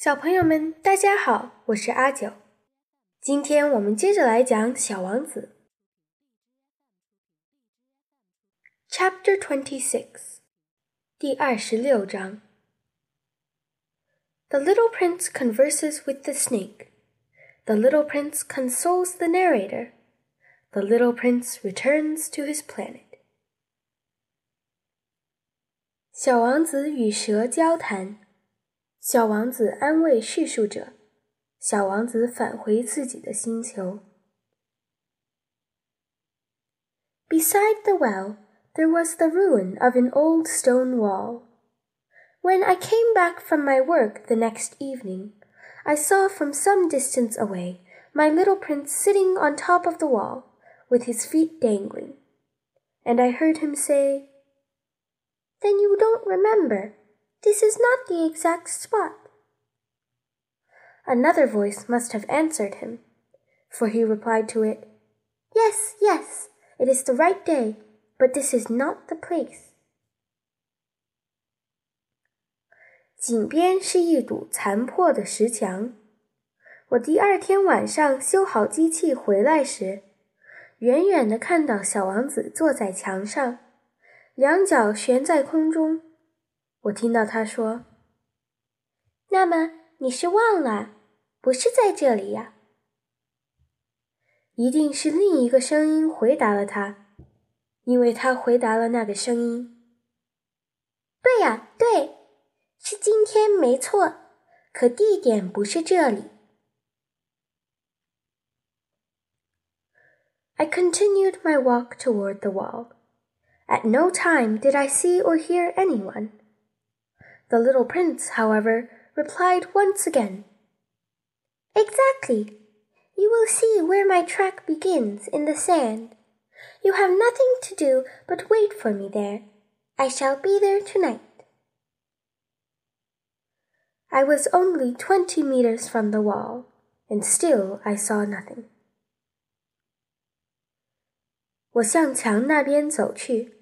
小朋友们，大家好，我是阿九。今天我们接着来讲《小王子》Chapter Twenty Six，第二十六章。The little prince converses with the snake. The little prince consoles the narrator. The little prince returns to his planet. 小王子与蛇交谈。 小王子安慰叙述者。小王子返回自己的星球。Beside the well, there was the ruin of an old stone wall. When I came back from my work the next evening, I saw from some distance away my little prince sitting on top of the wall, with his feet dangling. And I heard him say, Then you don't remember. This is not the exact spot. Another voice must have answered him, for he replied to it, Yes, yes, it is the right day, but this is not the place. 井边是一堵残破的石墙。我第二天晚上修好机器回来时，远远的看到小王子坐在墙上，两脚悬在空中。 我听到他说：“那么你是忘了，不是在这里呀？”一定是另一个声音回答了他，因为他回答了那个声音：“对呀，对，是今天没错，可地点不是这里。” I continued my walk toward the wall. At no time did I see or hear anyone. The little prince, however, replied once again, Exactly. You will see where my track begins in the sand. You have nothing to do but wait for me there. I shall be there tonight. I was only twenty meters from the wall, and still I saw nothing. 我向墙那边走去，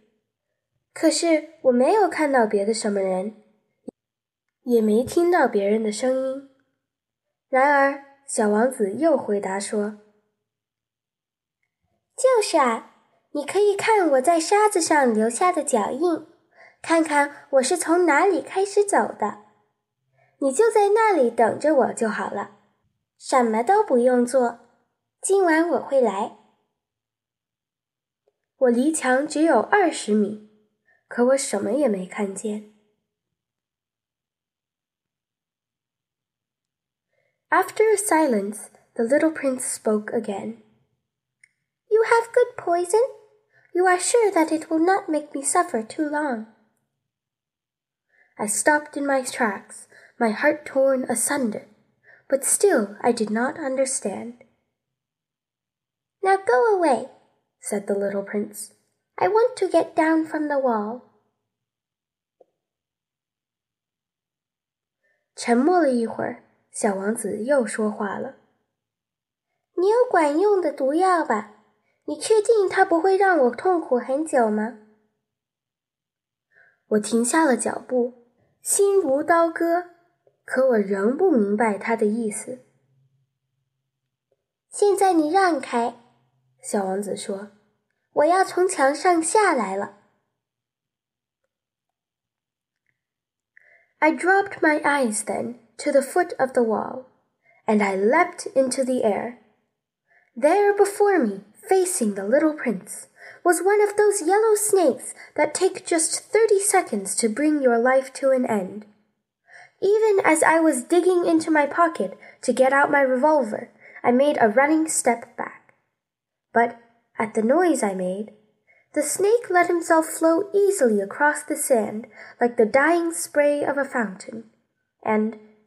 可是我没有看到别的什么人。 也没听到别人的声音。然而，小王子又回答说：“就是啊，你可以看我在沙子上留下的脚印，看看我是从哪里开始走的。你就在那里等着我就好了，什么都不用做。今晚我会来。我离墙只有二十米，可我什么也没看见。” After a silence, the little prince spoke again. You have good poison. You are sure that it will not make me suffer too long. I stopped in my tracks, my heart torn asunder, but still I did not understand. Now go away, said the little prince. I want to get down from the wall. 沉默了一会儿。 小王子又说话了：“你有管用的毒药吧？你确定它不会让我痛苦很久吗？”我停下了脚步，心如刀割，可我仍不明白他的意思。现在你让开，小王子说：“我要从墙上下来了。” I dropped my eyes then to the foot of the wall, and I leapt into the air. There before me, facing the little prince, was one of those yellow snakes that take just thirty seconds to bring your life to an end. Even as I was digging into my pocket to get out my revolver, I made a running step back. But at the noise I made, the snake let himself flow easily across the sand like the dying spray of a fountain, and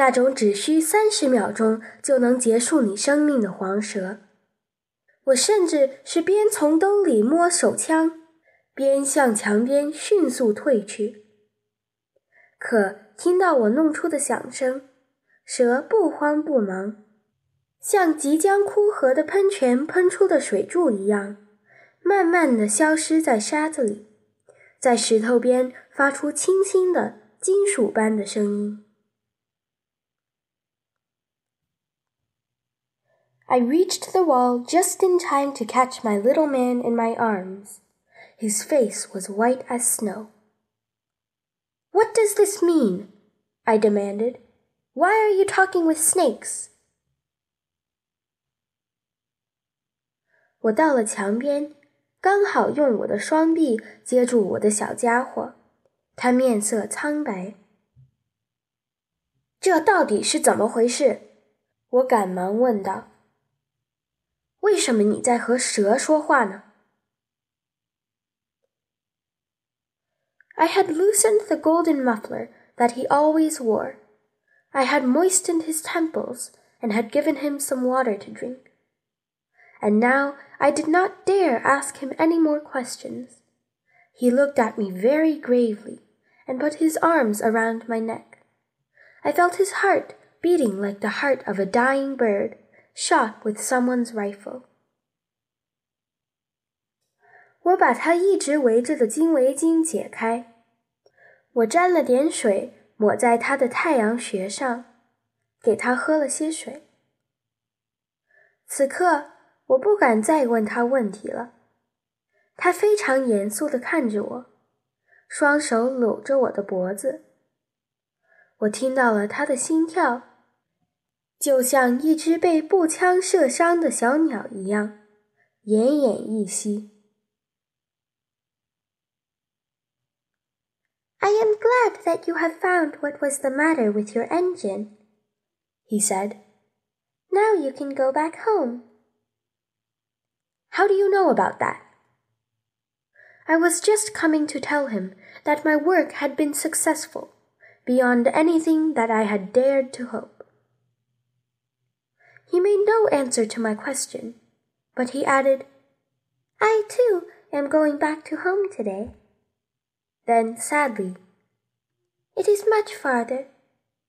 那种只需三十秒钟就能结束你生命的黄蛇。我甚至是边从兜里摸手枪，边向墙边迅速退去。可听到我弄出的响声，蛇不慌不忙，像即将枯涸的喷泉喷出的水柱一样，慢慢地消失在沙子里，在石头边发出轻轻的金属般的声音。I reached the wall just in time to catch my little man in my arms. His face was white as snow. What does this mean? I demanded. Why are you talking with snakes? 我到了墙边，刚好用我的双臂接住我的小家伙，他面色苍白。这到底是怎么回事？我赶忙问道。 为什么你在和蛇说话呢？I had loosened the golden muffler that he always wore. I had moistened his temples and had given him some water to drink. And now I did not dare ask him any more questions. He looked at me very gravely and put his arms around my neck. I felt his heart beating like the heart of a dying bird Shot with someone's rifle. 我把他一直围着的金围巾解开，我沾了点水抹在他的太阳穴上，给他喝了些水。此刻我不敢再问他问题了，他非常严肃地看着我，双手搂着我的脖子。我听到了他的心跳，就像一只被步枪射伤的小鸟一样，奄奄一息。I am glad that you have found what was the matter with your engine, he said. Now you can go back home. How do you know about that? I was just coming to tell him that my work had been successful, beyond anything that I had dared to hope. He made no answer to my question, but he added, I too am going back to home today. Then sadly, It is much farther.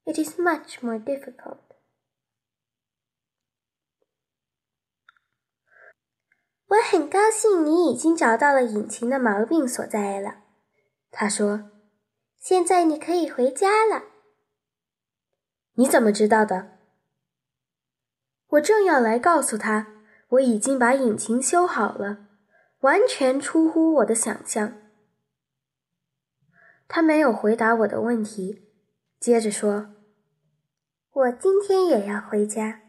It is much more difficult. 我很高兴你已经找到了引擎的毛病所在了，他说。现在你可以回家了。你怎么知道的？ 我正要来告诉他，我已经把引擎修好了，完全出乎我的想象。他没有回答我的问题，接着说：“我今天也要回家。”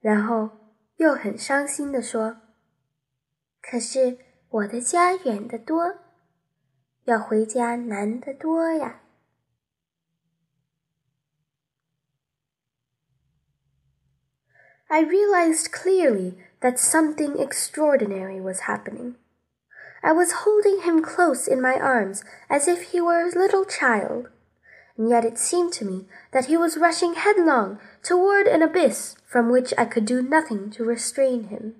然后又很伤心地说：“可是我的家远得多，要回家难得多呀。” I realized clearly that something extraordinary was happening. I was holding him close in my arms as if he were a little child, and yet it seemed to me that he was rushing headlong toward an abyss from which I could do nothing to restrain him.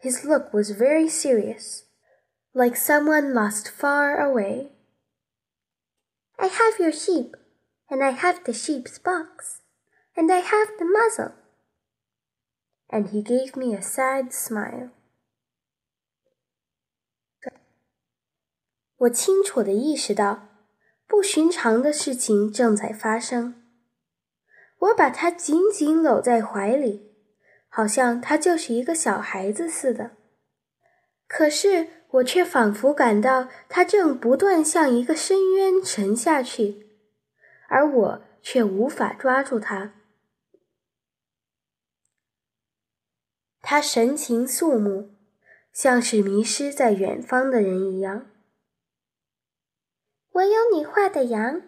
His look was very serious, like someone lost far away. I have your sheep, and I have the sheep's box, and I have the muzzle. And he gave me a sad smile. 我清楚地意识到，不寻常的事情正在发生。我把他紧紧搂在怀里，好像他就是一个小孩子似的。可是我却仿佛感到他正不断向一个深渊沉下去，而我却无法抓住他。他神情肃穆，像是迷失在远方的人一样。我有你画的羊，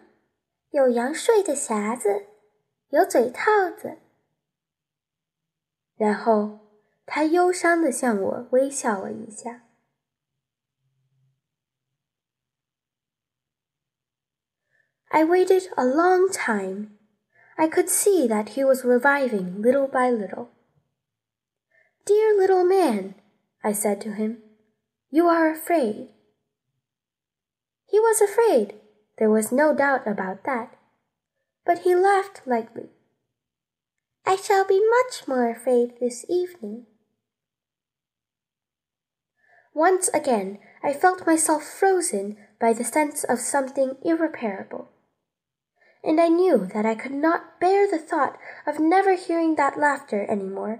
有羊睡的匣子，有嘴套子。然后他忧伤地向我微笑了一下。I waited a long time. I could see that he was reviving little by little. Dear little man, I said to him, you are afraid. He was afraid, there was no doubt about that, but he laughed lightly. I shall be much more afraid this evening. Once again, I felt myself frozen by the sense of something irreparable. And I knew that I could not bear the thought of never hearing that laughter any more.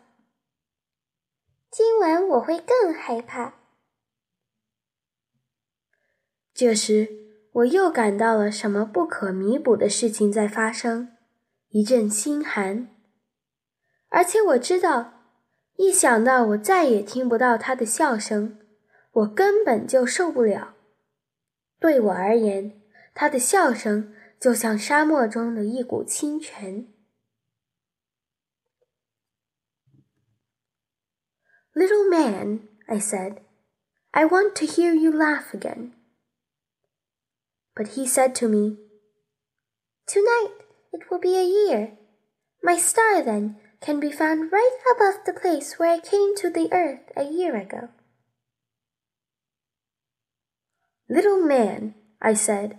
今晚我会更害怕。”这时，我又感到了什么不可弥补的事情在发生，一阵心寒。而且我知道，一想到我再也听不到他的笑声。我根本就受不了。对我而言，他的笑声就像沙漠中的一股清泉。Little man, I said, I want to hear you laugh again. But he said to me, Tonight it will be a year. My star, then, can be found right above the place where I came to the earth a year ago. Little man, I said,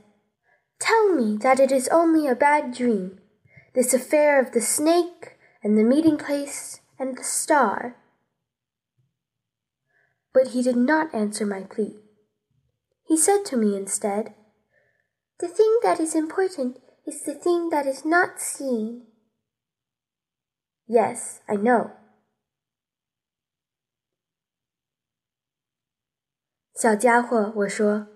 tell me that it is only a bad dream, this affair of the snake and the meeting place and the star But he did not answer my plea. He said to me instead, The thing that is important is the thing that is not seen. Yes, I know. 小家伙，我说。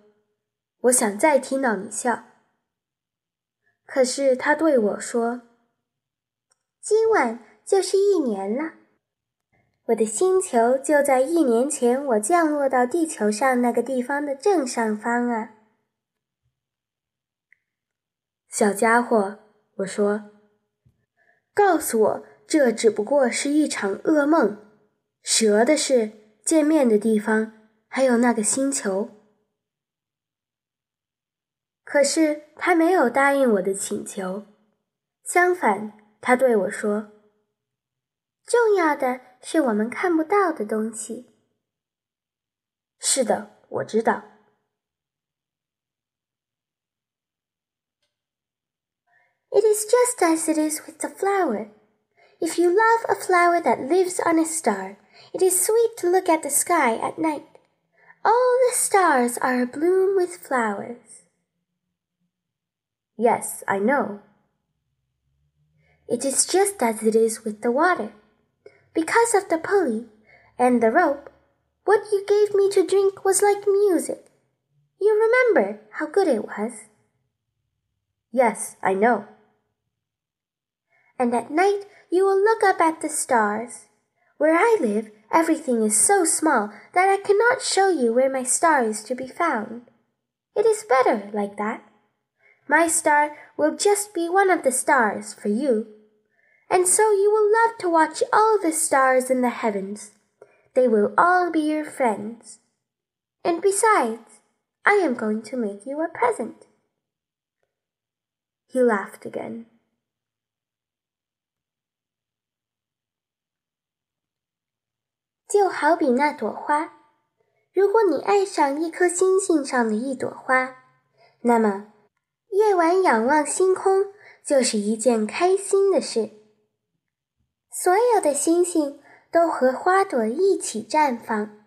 我想再听到你笑。可是他对我说：“今晚就是一年了， ”我的星球就在一年前我降落到地球上那个地方的正上方啊。”小家伙，我说：“告诉我，这只不过是一场噩梦。蛇的事，见面的地方，还有那个星球。”可是他没有答应我的请求，相反，他对我说：“重要的是我们看不到的东西。”是的，我知道。It is just as it is with the flower. If you love a flower that lives on a star, it is sweet to look at the sky at night. All the stars are abloom with flowers. Yes, I know. It is just as it is with the water. Because of the pulley and the rope, what you gave me to drink was like music. You remember how good it was? Yes, I know. And at night you will look up at the stars. Where I live, everything is so small that I cannot show you where my star is to be found. It is better like that. My star will just be one of the stars for you And so you will love to watch all the stars in the heavens. They will all be your friends. And besides, I am going to make you a present. He laughed again. 就好比那朵花，如果你爱上一颗星星上的一朵花，那么夜晚仰望星空就是一件开心的事。 所有的星星都和花朵一起绽放。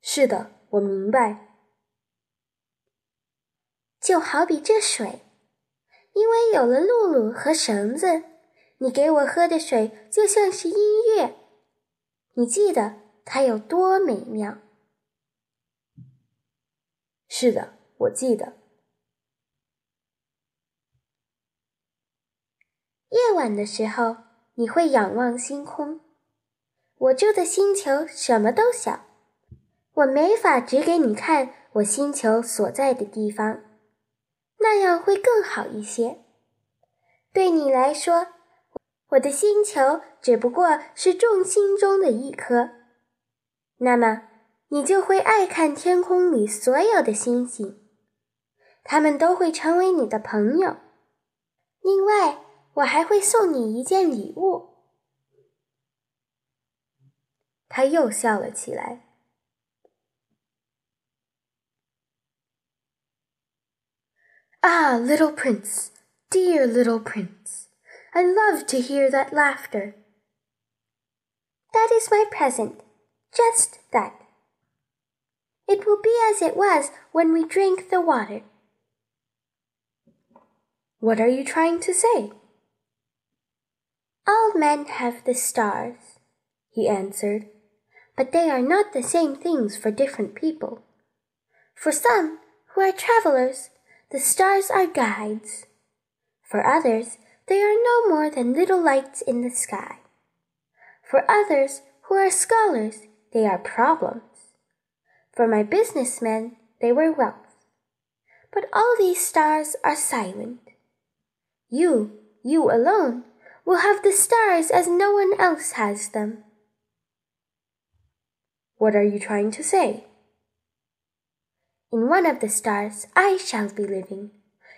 是的，我明白。就好比这水，因为有了露露和绳子，你给我喝的水就像是音乐。你记得它有多美妙？是的，我记得。夜晚的时候，你会仰望星空。我住的星球什么都小，我没法指给你看我星球所在的地方，那样会更好一些。对你来说，我的星球只不过是众星中的一颗，那么你就会爱看天空里所有的星星，他们都会成为你的朋友。另外，我还会送你一件礼物。他又笑了起来。Ah, little prince! Dear little prince, I love to hear that laughter. That is my present, just that. It will be as it was when we drank the water. What are you trying to say? All men have the stars, he answered, but they are not the same things for different people. For some who are travelers, the stars are guides. For others, they are no more than little lights in the sky. For others who are scholars, they are problems. For my businessmen, they were wealth. But all these stars are silent. You, you alone, will have the stars as no one else has them. What are you trying to say? In one of the stars I shall be living.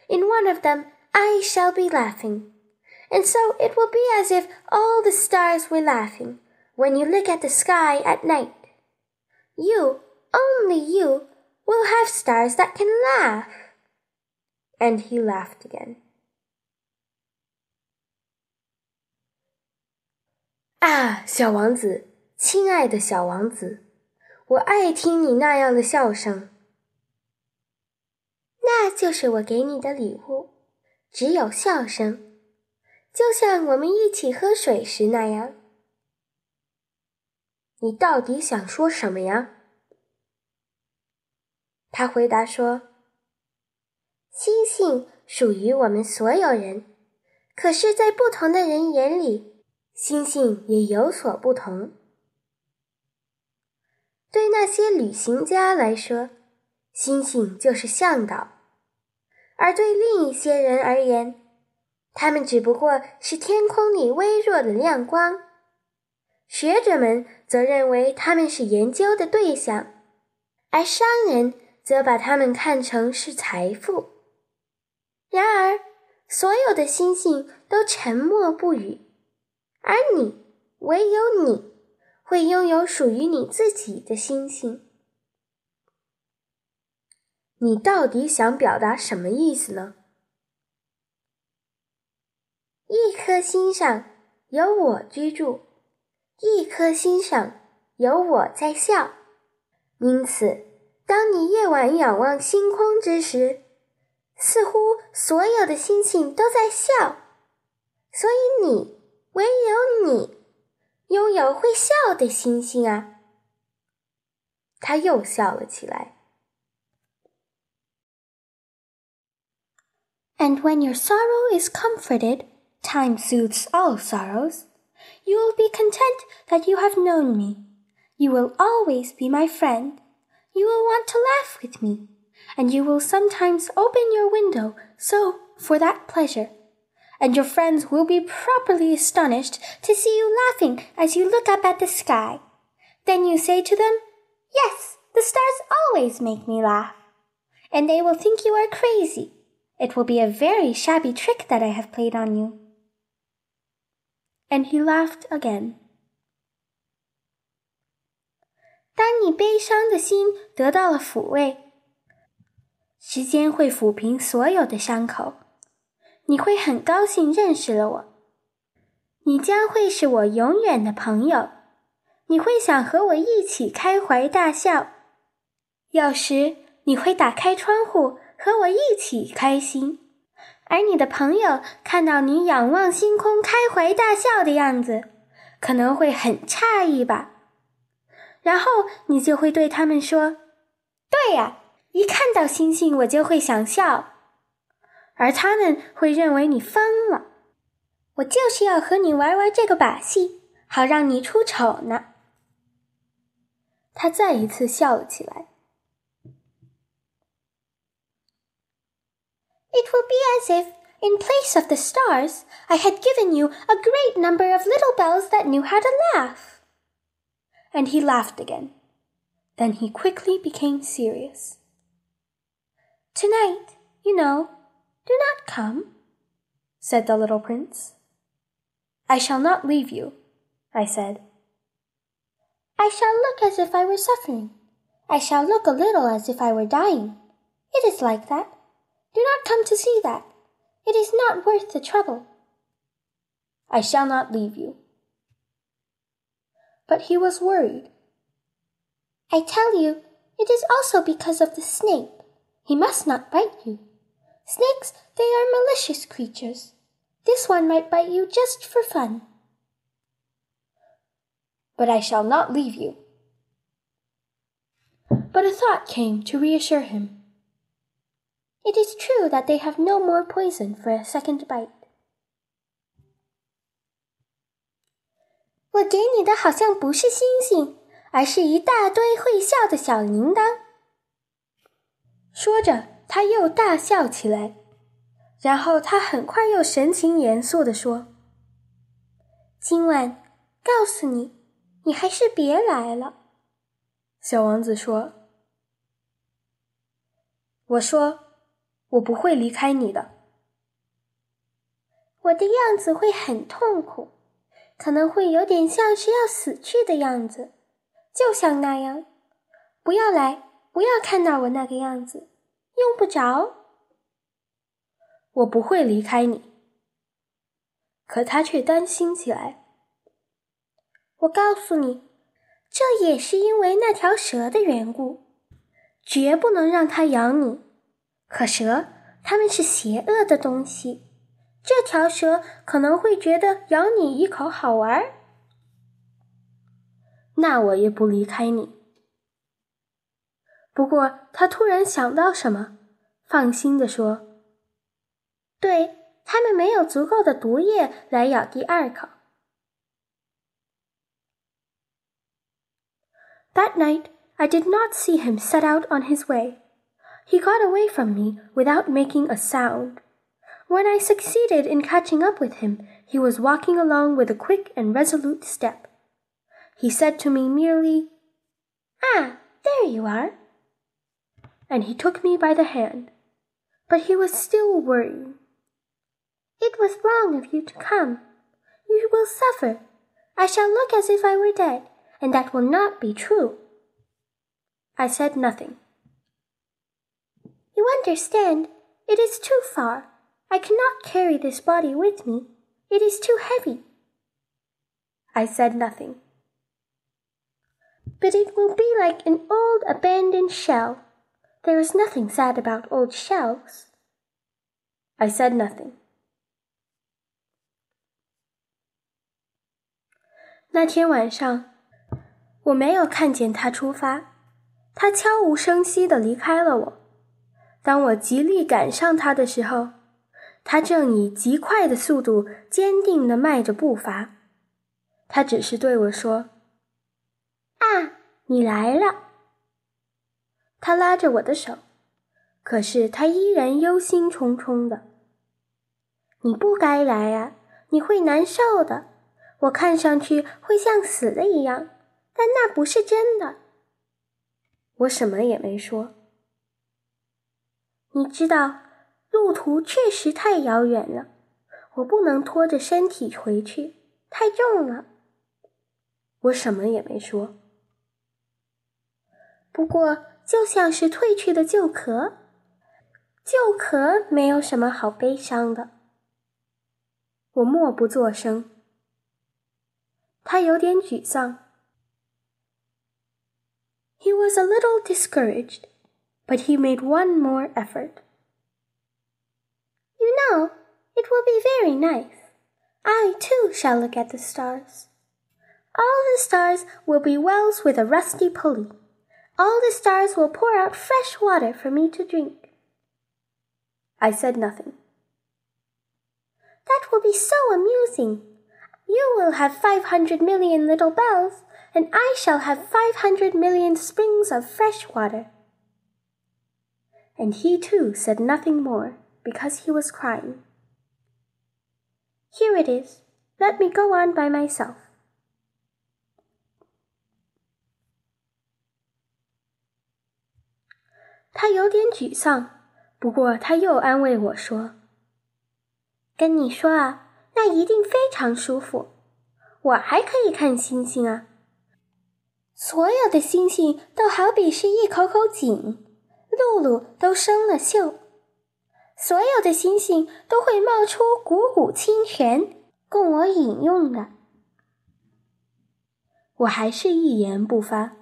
In one of them I shall be laughing. And so it will be as if all the stars were laughing when you look at the sky at night. You, only you, will have stars that can laugh. And he laughed again. 啊，小王子，亲爱的小王子，我爱听你那样的笑声。那就是我给你的礼物。只有笑声，就像我们一起喝水时那样。你到底想说什么呀？他回答说：“星星属于我们所有人，可是，在不同的人眼里，星星也有所不同。对那些旅行家来说，星星就是向导。”而对另一些人而言，他们只不过是天空里微弱的亮光。学者们则认为他们是研究的对象，而商人则把他们看成是财富。然而，所有的星星都沉默不语，而你，唯有你，会拥有属于你自己的星星。你到底想表达什么意思呢？一颗心上有我居住，一颗心上有我在笑。因此，当你夜晚仰望星空之时，似乎所有的星星都在笑。所以你，唯有你，拥有会笑的星星啊！他又笑了起来。And when your sorrow is comforted, time soothes all sorrows. You will be content that you have known me. You will always be my friend. You will want to laugh with me, and you will sometimes open your window so for that pleasure. And your friends will be properly astonished to see you laughing as you look up at the sky. Then you say to them, Yes, the stars always make me laugh. And they will think you are crazy it will be a very shabby trick that I have played on you. And he laughed again. 当你悲伤的心得到了抚慰，时间会抚平所有的伤口， 你会很高兴认识了我，你将会是我永远的朋友，你会想和我一起开怀大笑，有时你会打开窗户。和我一起开心，而你的朋友看到你仰望星空、开怀大笑的样子，可能会很诧异吧。然后你就会对他们说：“对呀，一看到星星我就会想笑。”而他们会认为你疯了。 我就是要和你玩玩这个把戏，好让你出丑呢。他再一次笑了起来。It will be as if, in place of the stars, I had given you a great number of little bells that knew how to laugh. And he laughed again. Then he quickly became serious. Tonight, you know, do not come, said the little prince. I shall not leave you, I said. I shall look as if I were suffering. I shall look a little as if I were dying. It is like that. Do not come to see that. It is not worth the trouble. I shall not leave you. But he was worried. I tell you, it is also because of the snake. He must not bite you. Snakes, they are malicious creatures. This one might bite you just for fun. But I shall not leave you. But a thought came to reassure him. It is true that they have no more poison for a second bite. 我给你的好像不是星星，而是一大堆会笑的小铃铛。说着， 他又大笑起来。然后他很快又神情严肃地说：“今晚，告诉你，你还是别来了。”小王子说：“我说，我不会离开你的。我的样子会很痛苦，可能会有点像是要死去的样子，就像那样。不要来，不要看到我那个样子，用不着。”我不会离开你，可他却担心起来。我告诉你，这也是因为那条蛇的缘故，绝不能让它咬你。可蛇，它们是邪恶的东西，这条蛇可能会觉得咬你一口好玩。那我也不离开你。不过，他突然想到什么，放心地说。对，他们没有足够的毒液来咬第二口。That night, I did not see him set out on his way. He got away from me without making a sound. When I succeeded in catching up with him, he was walking along with a quick and resolute step. He said to me merely, Ah, there you are. And he took me by the hand. But he was still worrying. It was wrong of you to come. You will suffer. I shall look as if I were dead, and that will not be true. I said nothing. You understand, it is too far. I cannot carry this body with me. It is too heavy. I said nothing. But it will be like an old abandoned shell. There is nothing sad about old shells. I said nothing. 那天晚上，我没有看见他出发，他悄无声息地离开了我。当我极力赶上他的时候，他正以极快的速度坚定地迈着步伐。他只是对我说：“啊，你来了。”他拉着我的手，可是他依然忧心忡忡的。“你不该来啊，你会难受的。”我看上去会像死了一样，但那不是真的。我什么也没说。你知道，路途确实太遥远了，我不能拖着身体回去，太重了。我什么也没说。不过，就像是褪去的旧壳，旧壳没有什么好悲伤的。我默不作声。他有点沮丧。He was a little discouraged, but he made one more effort. You know, it will be very nice. I too shall look at the stars. All the stars will be wells with a rusty pulley. All the stars will pour out fresh water for me to drink. I said nothing. That will be so amusing. You will have five hundred million little bells, and I shall have five hundred million springs of fresh water. And he too said nothing more because he was crying. Here it is. Let me go on by myself. 他有点沮丧，不过他又安慰我说：“跟你说啊，那一定非常舒服。我还可以看星星啊，所有的星星都好比是一口口井，露露都生了锈。所有的星星都会冒出汩汩清泉，供我饮用的。”我还是一言不发。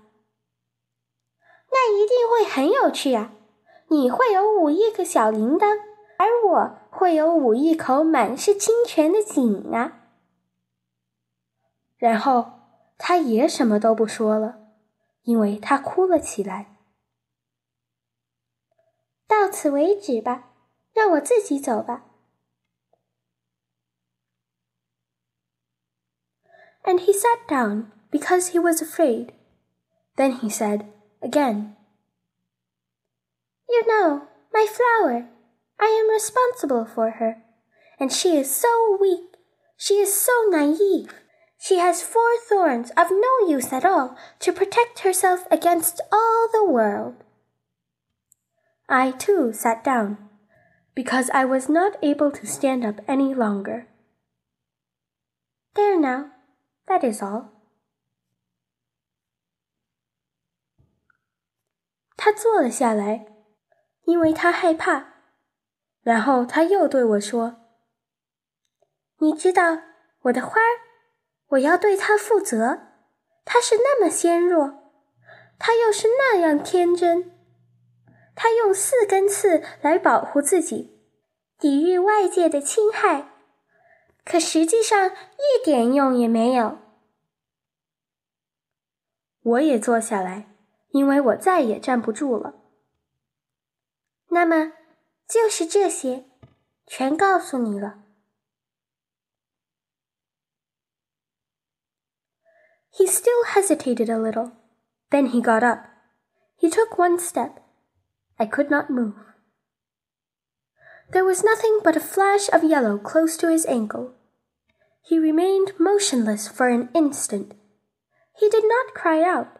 那一定会很有趣啊！你会有五亿个小铃铛，而我会有五亿口满是清泉的井啊！然后他也什么都不说了，因为他哭了起来。到此为止吧，让我自己走吧。And he sat down because he was afraid. Then he said. again. You know, my flower, I am responsible for her, and she is so weak, she is so naive. She has four thorns of no use at all to protect herself against all the world. I too sat down, because I was not able to stand up any longer. There now, that is all. 他坐了下来，因为他害怕。然后他又对我说：“你知道我的花儿，我要对它负责。它是那么纤弱，它又是那样天真。它用四根刺来保护自己，抵御外界的侵害，可实际上一点用也没有。”我也坐下来。因为我再也站不住了。那么，就是这些，全告诉你了。He still hesitated a little. Then he got up. He took one step. I could not move. There was nothing but a flash of yellow close to his ankle. He remained motionless for an instant. He did not cry out.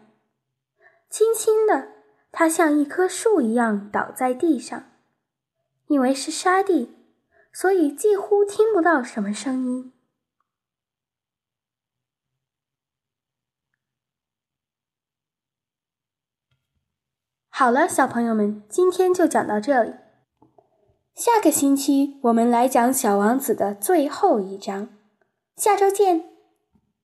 轻轻的，它像一棵树一样倒在地上，因为是沙地，所以几乎听不到什么声音。好了，小朋友们，今天就讲到这里。下个星期我们来讲《小王子》的最后一章。下周见。